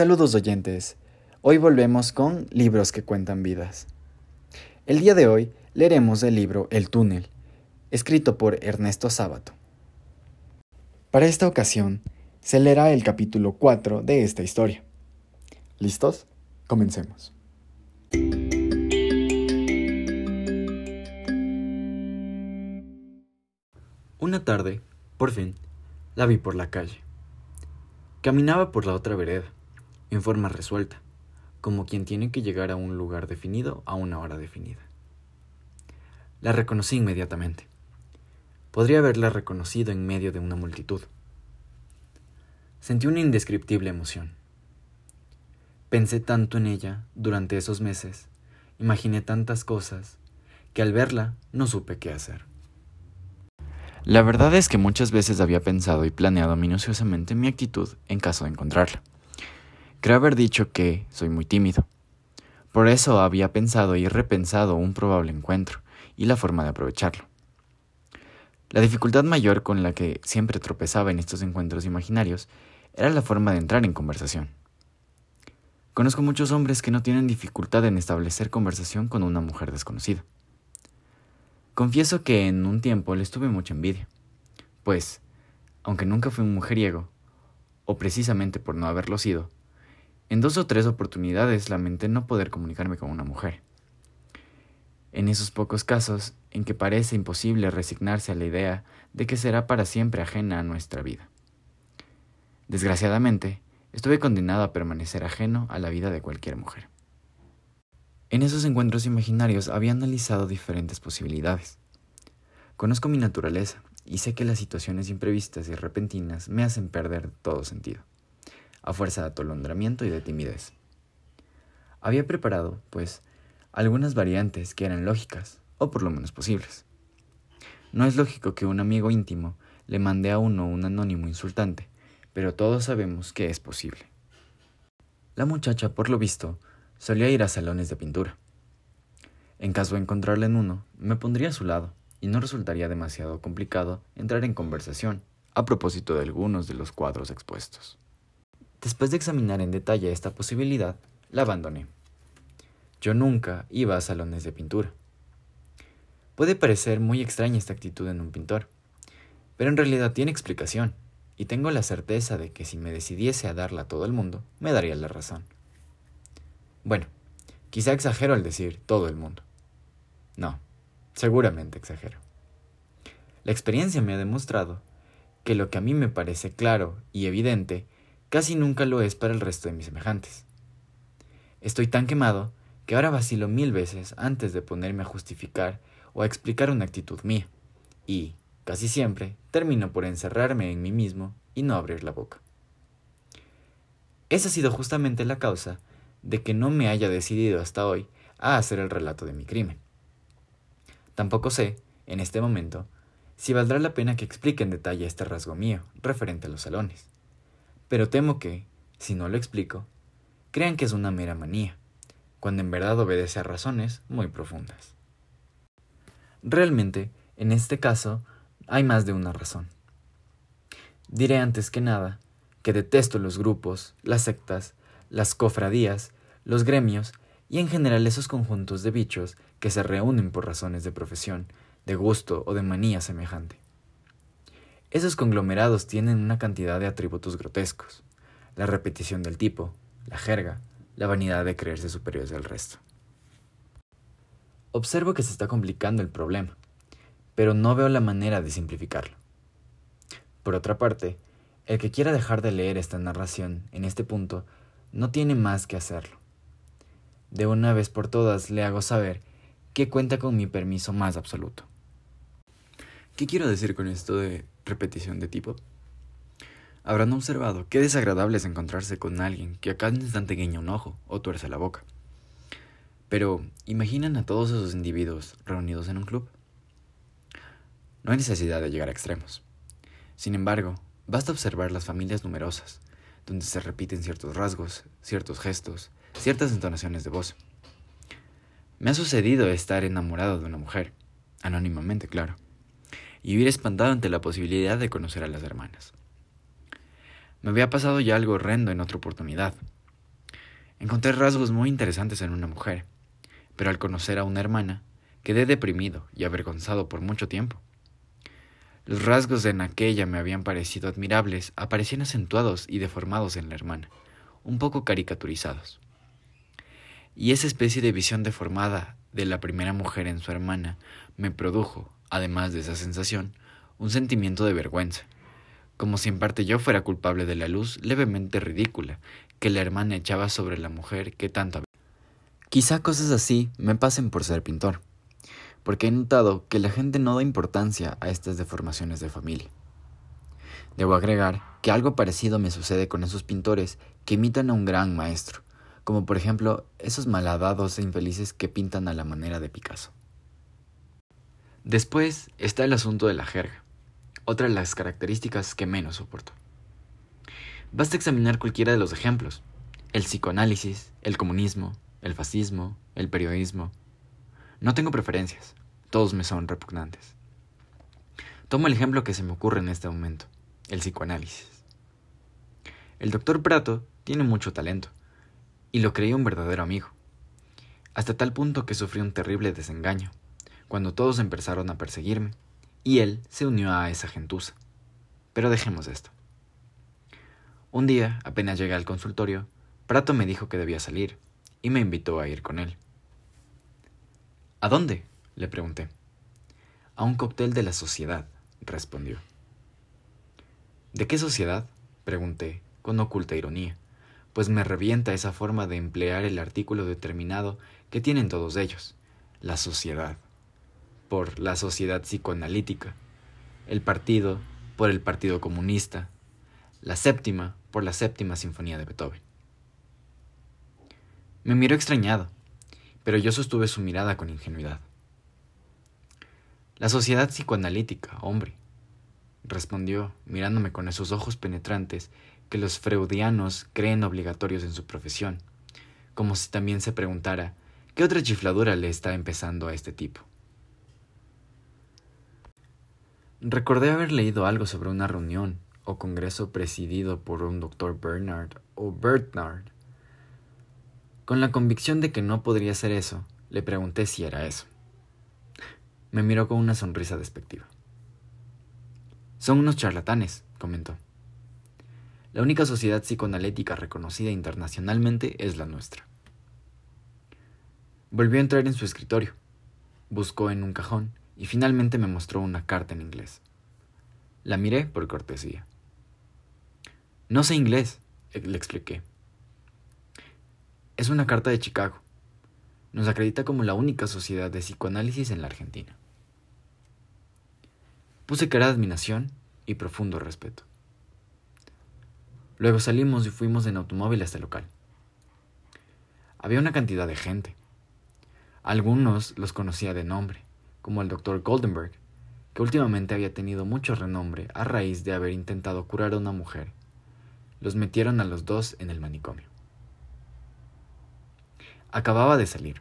Saludos oyentes. Hoy volvemos con libros que cuentan vidas. El día de hoy leeremos el libro El túnel, escrito por Ernesto Sábato. Para esta ocasión, se leerá el capítulo 4 de esta historia. ¿Listos? Comencemos. Una tarde, por fin, la vi por la calle. Caminaba por la otra vereda en forma resuelta, como quien tiene que llegar a un lugar definido a una hora definida. La reconocí inmediatamente. Podría haberla reconocido en medio de una multitud. Sentí una indescriptible emoción. Pensé tanto en ella durante esos meses, imaginé tantas cosas, que al verla no supe qué hacer. La verdad es que muchas veces había pensado y planeado minuciosamente mi actitud en caso de encontrarla. Creo haber dicho que soy muy tímido. Por eso había pensado y repensado un probable encuentro y la forma de aprovecharlo. La dificultad mayor con la que siempre tropezaba en estos encuentros imaginarios era la forma de entrar en conversación. Conozco muchos hombres que no tienen dificultad en establecer conversación con una mujer desconocida. Confieso que en un tiempo les tuve mucha envidia, pues, aunque nunca fui un mujeriego, o precisamente por no haberlo sido, en dos o tres oportunidades lamenté no poder comunicarme con una mujer. En esos pocos casos en que parece imposible resignarse a la idea de que será para siempre ajena a nuestra vida. Desgraciadamente, estuve condenado a permanecer ajeno a la vida de cualquier mujer. En esos encuentros imaginarios había analizado diferentes posibilidades. Conozco mi naturaleza y sé que las situaciones imprevistas y repentinas me hacen perder todo sentido a fuerza de atolondramiento y de timidez. Había preparado, pues, algunas variantes que eran lógicas, o por lo menos posibles. No es lógico que un amigo íntimo le mande a uno un anónimo insultante, pero todos sabemos que es posible. La muchacha, por lo visto, solía ir a salones de pintura. En caso de encontrarla en uno, me pondría a su lado, y no resultaría demasiado complicado entrar en conversación a propósito de algunos de los cuadros expuestos. Después de examinar en detalle esta posibilidad, la abandoné. Yo nunca iba a salones de pintura. Puede parecer muy extraña esta actitud en un pintor, pero en realidad tiene explicación, y tengo la certeza de que si me decidiese a darla a todo el mundo, me daría la razón. Bueno, quizá exagero al decir todo el mundo. No, seguramente exagero. La experiencia me ha demostrado que lo que a mí me parece claro y evidente casi nunca lo es para el resto de mis semejantes. Estoy tan quemado que ahora vacilo mil veces antes de ponerme a justificar o a explicar una actitud mía, y, casi siempre, termino por encerrarme en mí mismo y no abrir la boca. Esa ha sido justamente la causa de que no me haya decidido hasta hoy a hacer el relato de mi crimen. Tampoco sé, en este momento, si valdrá la pena que explique en detalle este rasgo mío referente a los salones pero temo que, si no lo explico, crean que es una mera manía, cuando en verdad obedece a razones muy profundas. Realmente, en este caso, hay más de una razón. Diré antes que nada que detesto los grupos, las sectas, las cofradías, los gremios y en general esos conjuntos de bichos que se reúnen por razones de profesión, de gusto o de manía semejante. Esos conglomerados tienen una cantidad de atributos grotescos, la repetición del tipo, la jerga, la vanidad de creerse superiores al resto. Observo que se está complicando el problema, pero no veo la manera de simplificarlo. Por otra parte, el que quiera dejar de leer esta narración en este punto no tiene más que hacerlo. De una vez por todas le hago saber que cuenta con mi permiso más absoluto. ¿Qué quiero decir con esto de repetición de tipo? Habrán observado qué desagradable es encontrarse con alguien que a cada instante guiña un ojo o tuerce la boca. Pero, ¿imaginan a todos esos individuos reunidos en un club? No hay necesidad de llegar a extremos. Sin embargo, basta observar las familias numerosas, donde se repiten ciertos rasgos, ciertos gestos, ciertas entonaciones de voz. Me ha sucedido estar enamorado de una mujer, anónimamente, claro y hubiera espantado ante la posibilidad de conocer a las hermanas. Me había pasado ya algo horrendo en otra oportunidad, Encontré rasgos muy interesantes en una mujer, pero al conocer a una hermana, quedé deprimido y avergonzado por mucho tiempo. Los rasgos en aquella me habían parecido admirables, aparecían acentuados y deformados en la hermana, un poco caricaturizados. Y esa especie de visión deformada de la primera mujer en su hermana me produjo, además de esa sensación, un sentimiento de vergüenza, como si en parte yo fuera culpable de la luz levemente ridícula que la hermana echaba sobre la mujer que tanto Quizá cosas así me pasen por ser pintor porque he notado que la gente no da importancia a estas deformaciones de familia. Debo agregar que algo parecido me sucede con esos pintores que imitan a un gran maestro, como por ejemplo esos malhadados e infelices que pintan a la manera de Picasso. Después está el asunto de la jerga, otra de las características que menos soporto. Basta examinar cualquiera de los ejemplos, el psicoanálisis, el comunismo, el fascismo, el periodismo, no tengo preferencias, todos me son repugnantes. Tomo el ejemplo que se me ocurre en este momento, el psicoanálisis. El doctor Prato tiene mucho talento, y lo creí un verdadero amigo, hasta tal punto que sufrí un terrible desengaño, cuando todos empezaron a perseguirme, y él se unió a esa gentuza. Pero dejemos esto. Un día, apenas llegué al consultorio, Prato me dijo que debía salir, y me invitó a ir con él. ¿A dónde? le pregunté. A un cóctel de la sociedad, respondió. ¿De qué sociedad? pregunté, con oculta ironía, pues me revienta esa forma de emplear el artículo determinado que tienen todos ellos, la sociedad, por la sociedad psicoanalítica, el partido por el Partido Comunista, la séptima por la séptima sinfonía de Beethoven. Me miró extrañado pero yo sostuve su mirada con ingenuidad. La sociedad psicoanalítica, hombre, respondió, mirándome con esos ojos penetrantes que los freudianos creen obligatorios en su profesión, como si también se preguntara qué otra chifladura le está empezando a este tipo. Recordé haber leído algo sobre una reunión o congreso presidido por un doctor Bernard o Bernard con la convicción de que no podría ser eso, le pregunté si era eso. Me miró con una sonrisa despectiva. Son unos charlatanes, comentó. La única sociedad psicoanalítica reconocida internacionalmente es la nuestra. Volvió a entrar en su escritorio, buscó en un cajón y finalmente me mostró una carta en inglés. La miré por cortesía. No sé inglés, le expliqué. Es una carta de Chicago. Nos acredita como la única sociedad de psicoanálisis en la Argentina. Puse cara de admiración y profundo respeto. Luego salimos y fuimos en automóvil hasta el local. Había una cantidad de gente. Algunos los conocía de nombre, como el doctor Goldenberg, que últimamente había tenido mucho renombre a raíz de haber intentado curar a una mujer. Los metieron a los dos en el manicomio. Acababa de salir.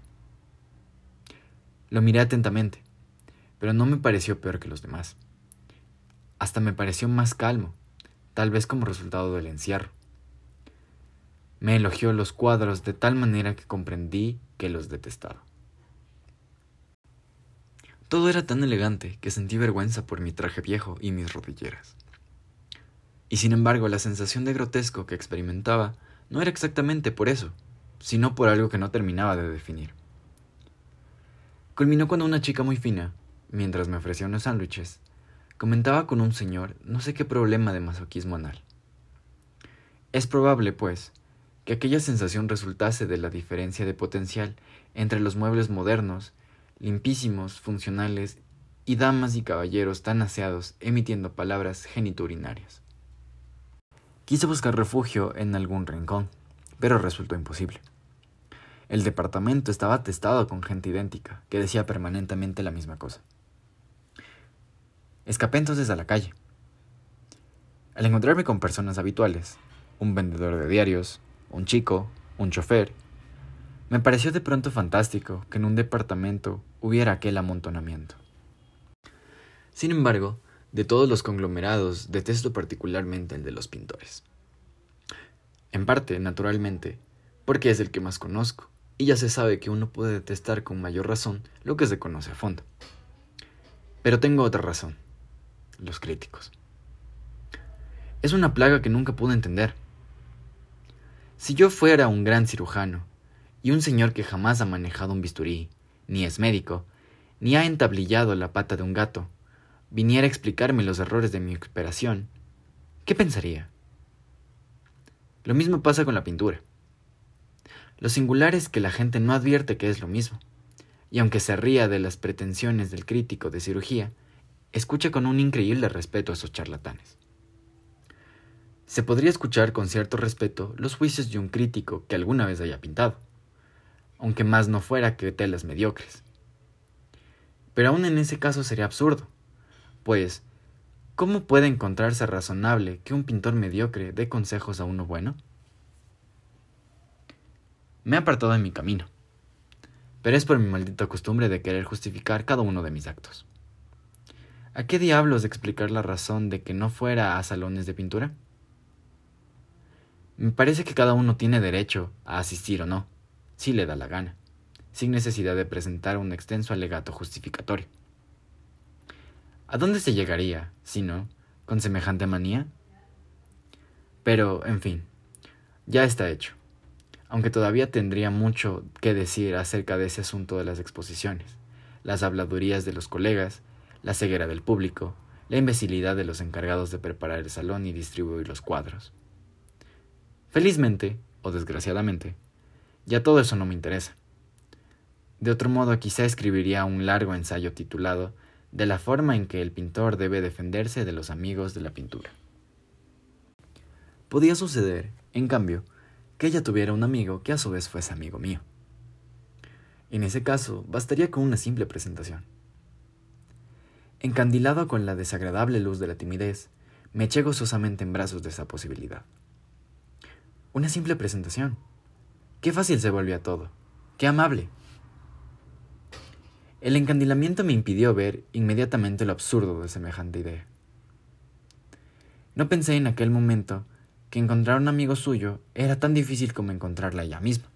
Lo miré atentamente, pero no me pareció peor que los demás. Hasta me pareció más calmo, tal vez como resultado del encierro. Me elogió los cuadros de tal manera que comprendí que los detestaba. Todo era tan elegante que sentí vergüenza por mi traje viejo y mis rodilleras. Y sin embargo, la sensación de grotesco que experimentaba no era exactamente por eso, sino por algo que no terminaba de definir. Culminó cuando una chica muy fina, mientras me ofrecía unos sándwiches, comentaba con un señor no sé qué problema de masoquismo anal. Es probable, pues, que aquella sensación resultase de la diferencia de potencial entre los muebles modernos, limpísimos, funcionales, y damas y caballeros tan aseados emitiendo palabras geniturinarias. Quise buscar refugio en algún rincón, pero resultó imposible. El departamento estaba atestado con gente idéntica, que decía permanentemente la misma cosa. Escapé entonces a la calle. Al encontrarme con personas habituales, un vendedor de diarios, un chico, un chofer, me pareció de pronto fantástico que en un departamento hubiera aquel amontonamiento. Sin embargo, de todos los conglomerados detesto particularmente el de los pintores. En parte, naturalmente, porque es el que más conozco, y ya se sabe que uno puede detestar con mayor razón lo que se conoce a fondo. Pero tengo otra razón, los críticos. Es una plaga que nunca pude entender. Si yo fuera un gran cirujano, y un señor que jamás ha manejado un bisturí, ni es médico, ni ha entablillado la pata de un gato, viniera a explicarme los errores de mi operación, ¿qué pensaría? Lo mismo pasa con la pintura. Lo singular es que la gente no advierte que es lo mismo, y aunque se ría de las pretensiones del crítico de cirugía, escucha con un increíble respeto a esos charlatanes. Se podría escuchar con cierto respeto los juicios de un crítico que alguna vez haya pintado, aunque más no fuera que telas mediocres. Pero aún en ese caso sería absurdo, pues, ¿cómo puede encontrarse razonable que un pintor mediocre dé consejos a uno bueno? Me he apartado de mi camino, pero es por mi maldita costumbre de querer justificar cada uno de mis actos. ¿A qué diablos explicar la razón de que no fuera a salones de pintura? Me parece que cada uno tiene derecho a asistir o no, si le da la gana, sin necesidad de presentar un extenso alegato justificatorio. ¿A dónde se llegaría, si no, con semejante manía? Pero, en fin, ya está hecho, aunque todavía tendría mucho que decir acerca de ese asunto de las exposiciones, las habladurías de los colegas, la ceguera del público, la imbecilidad de los encargados de preparar el salón y distribuir los cuadros. Felizmente, o desgraciadamente, ya todo eso no me interesa. De otro modo, quizá escribiría un largo ensayo titulado de la forma en que el pintor debe defenderse de los amigos de la pintura. Podía suceder, en cambio, que ella tuviera un amigo que a su vez fuese amigo mío. En ese caso, bastaría con una simple presentación. Encandilado con la desagradable luz de la timidez, me eché gozosamente en brazos de esa posibilidad. Una simple presentación. Qué fácil se volvía todo. Qué amable. El encandilamiento me impidió ver inmediatamente lo absurdo de semejante idea. No pensé en aquel momento que encontrar un amigo suyo era tan difícil como encontrarla ella misma,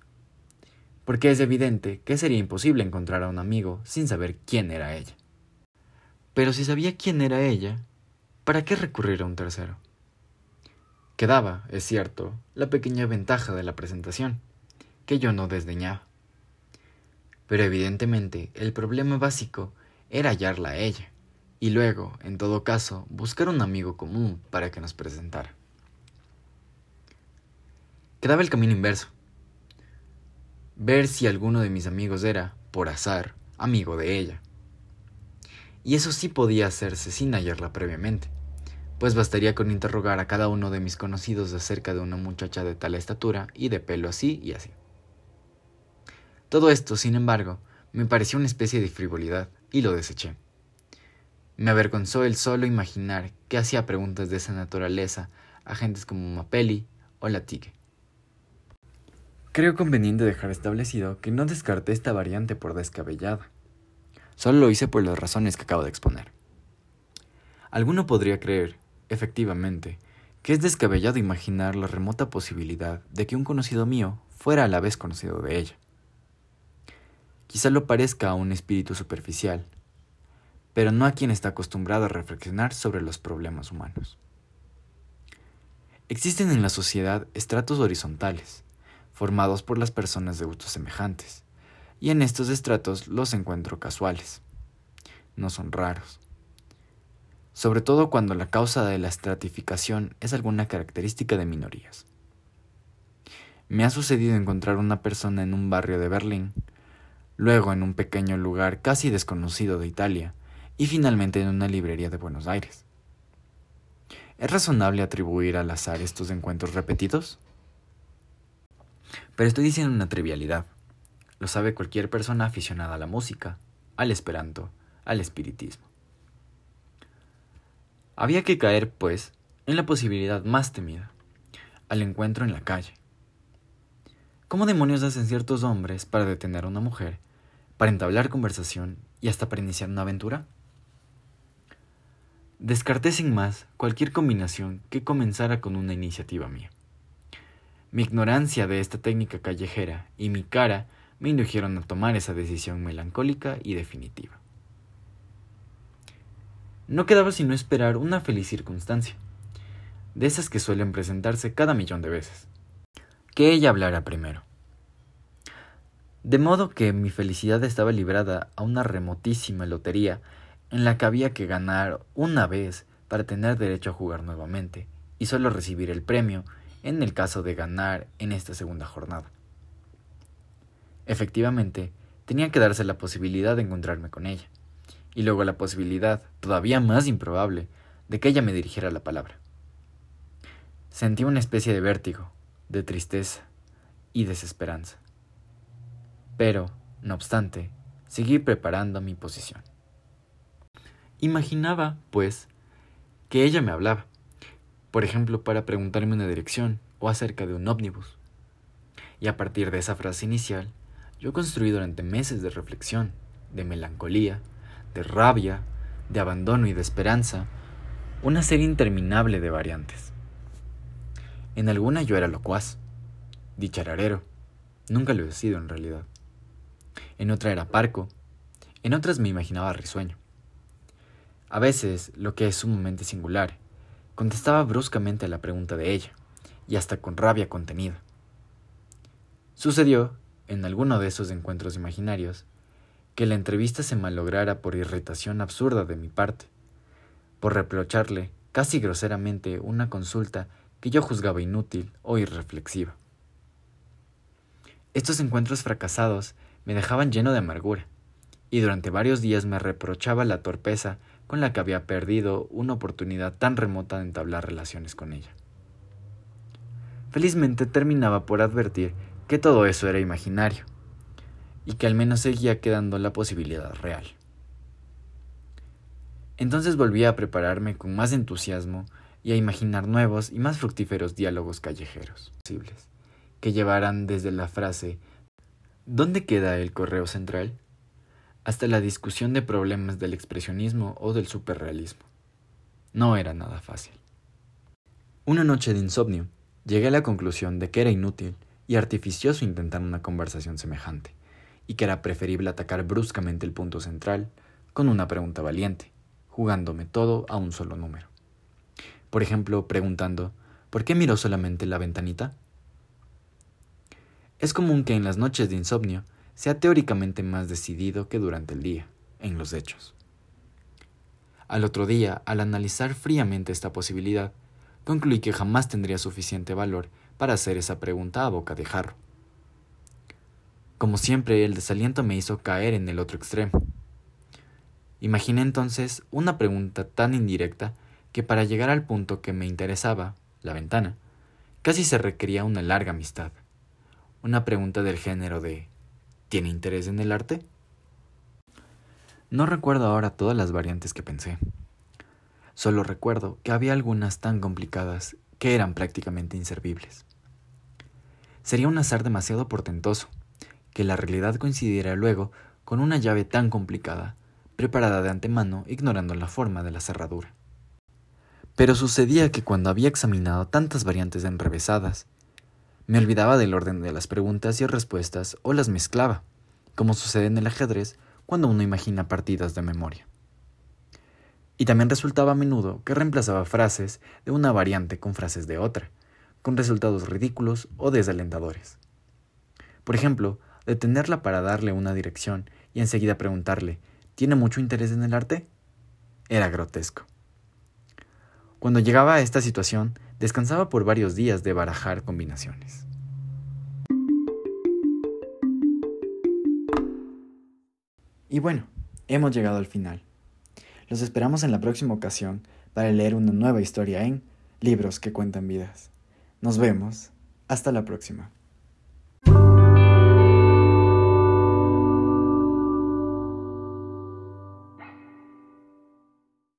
porque es evidente que sería imposible encontrar a un amigo sin saber quién era ella. Pero si sabía quién era ella, ¿para qué recurrir a un tercero? Quedaba, es cierto, la pequeña ventaja de la presentación, que yo no desdeñaba. Pero evidentemente el problema básico era hallarla a ella, y luego, en todo caso, buscar un amigo común para que nos presentara. Quedaba el camino inverso. Ver si alguno de mis amigos era, por azar, amigo de ella. Y eso sí podía hacerse sin hallarla previamente, pues bastaría con interrogar a cada uno de mis conocidos acerca de una muchacha de tal estatura y de pelo así y así. Todo esto, sin embargo, me pareció una especie de frivolidad y lo deseché. Me avergonzó el solo imaginar que hacía preguntas de esa naturaleza a gentes como Mapelli o Latique. Creo conveniente dejar establecido que no descarté esta variante por descabellada. Solo lo hice por las razones que acabo de exponer. Alguno podría creer, efectivamente, que es descabellado imaginar la remota posibilidad de que un conocido mío fuera a la vez conocido de ella. Quizá lo parezca a un espíritu superficial, pero no a quien está acostumbrado a reflexionar sobre los problemas humanos. Existen en la sociedad estratos horizontales, formados por las personas de gustos semejantes, y en estos estratos los encuentro casuales. No son raros. Sobre todo cuando la causa de la estratificación es alguna característica de minorías. Me ha sucedido encontrar una persona en un barrio de Berlín luego en un pequeño lugar casi desconocido de Italia y finalmente en una librería de Buenos Aires. ¿Es razonable atribuir al azar estos encuentros repetidos? Pero estoy diciendo una trivialidad. Lo sabe cualquier persona aficionada a la música, al esperanto, al espiritismo. Había que caer, pues, en la posibilidad más temida, al encuentro en la calle. ¿Cómo demonios hacen ciertos hombres para detener a una mujer, para entablar conversación y hasta para iniciar una aventura? Descarté sin más cualquier combinación que comenzara con una iniciativa mía. Mi ignorancia de esta técnica callejera y mi cara me indujeron a tomar esa decisión melancólica y definitiva. No quedaba sino esperar una feliz circunstancia, de esas que suelen presentarse cada millón de veces. Que ella hablara primero. De modo que mi felicidad estaba librada a una remotísima lotería en la que había que ganar una vez para tener derecho a jugar nuevamente y solo recibir el premio en el caso de ganar en esta segunda jornada. Efectivamente, tenía que darse la posibilidad de encontrarme con ella, y luego la posibilidad, todavía más improbable, de que ella me dirigiera la palabra. Sentí una especie de vértigo, de tristeza y desesperanza. Pero, no obstante, seguí preparando mi posición. Imaginaba, pues, que ella me hablaba, por ejemplo, para preguntarme una dirección o acerca de un ómnibus. Y a partir de esa frase inicial, yo construí durante meses de reflexión, de melancolía, de rabia, de abandono y de esperanza, una serie interminable de variantes. En alguna yo era locuaz, dichararero, nunca lo he sido en realidad. En otra era parco, en otras me imaginaba risueño. A veces, lo que es sumamente singular, Contestaba bruscamente a la pregunta de ella, y hasta con rabia contenida. Sucedió, en alguno de esos encuentros imaginarios, que la entrevista se malograra por irritación absurda de mi parte, por reprocharle, casi groseramente, una consulta que yo juzgaba inútil o irreflexiva. Estos encuentros fracasados me dejaban lleno de amargura, y durante varios días me reprochaba la torpeza con la que había perdido una oportunidad tan remota de entablar relaciones con ella. Felizmente terminaba por advertir que todo eso era imaginario, y que al menos seguía quedando la posibilidad real. Entonces volví a prepararme con más entusiasmo y a imaginar nuevos y más fructíferos diálogos callejeros posibles, que llevaran desde la frase ¿Dónde queda el correo central? hasta la discusión de problemas del expresionismo o del superrealismo. No era nada fácil. Una noche de insomnio, llegué a la conclusión de que era inútil y artificioso intentar una conversación semejante, y que era preferible atacar bruscamente el punto central con una pregunta valiente, jugándome todo a un solo número. Por ejemplo, preguntando, ¿por qué miró solamente la ventanita? Es común que en las noches de insomnio sea teóricamente más decidido que durante el día, en los hechos. Al otro día, al analizar fríamente esta posibilidad, concluí que jamás tendría suficiente valor para hacer esa pregunta a boca de jarro. Como siempre, el desaliento me hizo caer en el otro extremo. Imaginé entonces una pregunta tan indirecta que para llegar al punto que me interesaba, la ventana, casi se requería una larga amistad. Una pregunta del género de ¿Tiene interés en el arte? No recuerdo ahora todas las variantes que pensé. Solo recuerdo que había algunas tan complicadas que eran prácticamente inservibles. Sería un azar demasiado portentoso que la realidad coincidiera luego con una llave tan complicada, preparada de antemano ignorando la forma de la cerradura. Pero sucedía que cuando había examinado tantas variantes enrevesadas, me olvidaba del orden de las preguntas y respuestas o las mezclaba, como sucede en el ajedrez cuando uno imagina partidas de memoria. Y también resultaba a menudo que reemplazaba frases de una variante con frases de otra, con resultados ridículos o desalentadores. Por ejemplo, detenerla para darle una dirección y enseguida preguntarle, ¿tiene mucho interés en el arte? Era grotesco. Cuando llegaba a esta situación, descansaba por varios días de barajar combinaciones. Y bueno, hemos llegado al final. Los esperamos en la próxima ocasión para leer una nueva historia en Libros que cuentan vidas. Nos vemos. Hasta la próxima.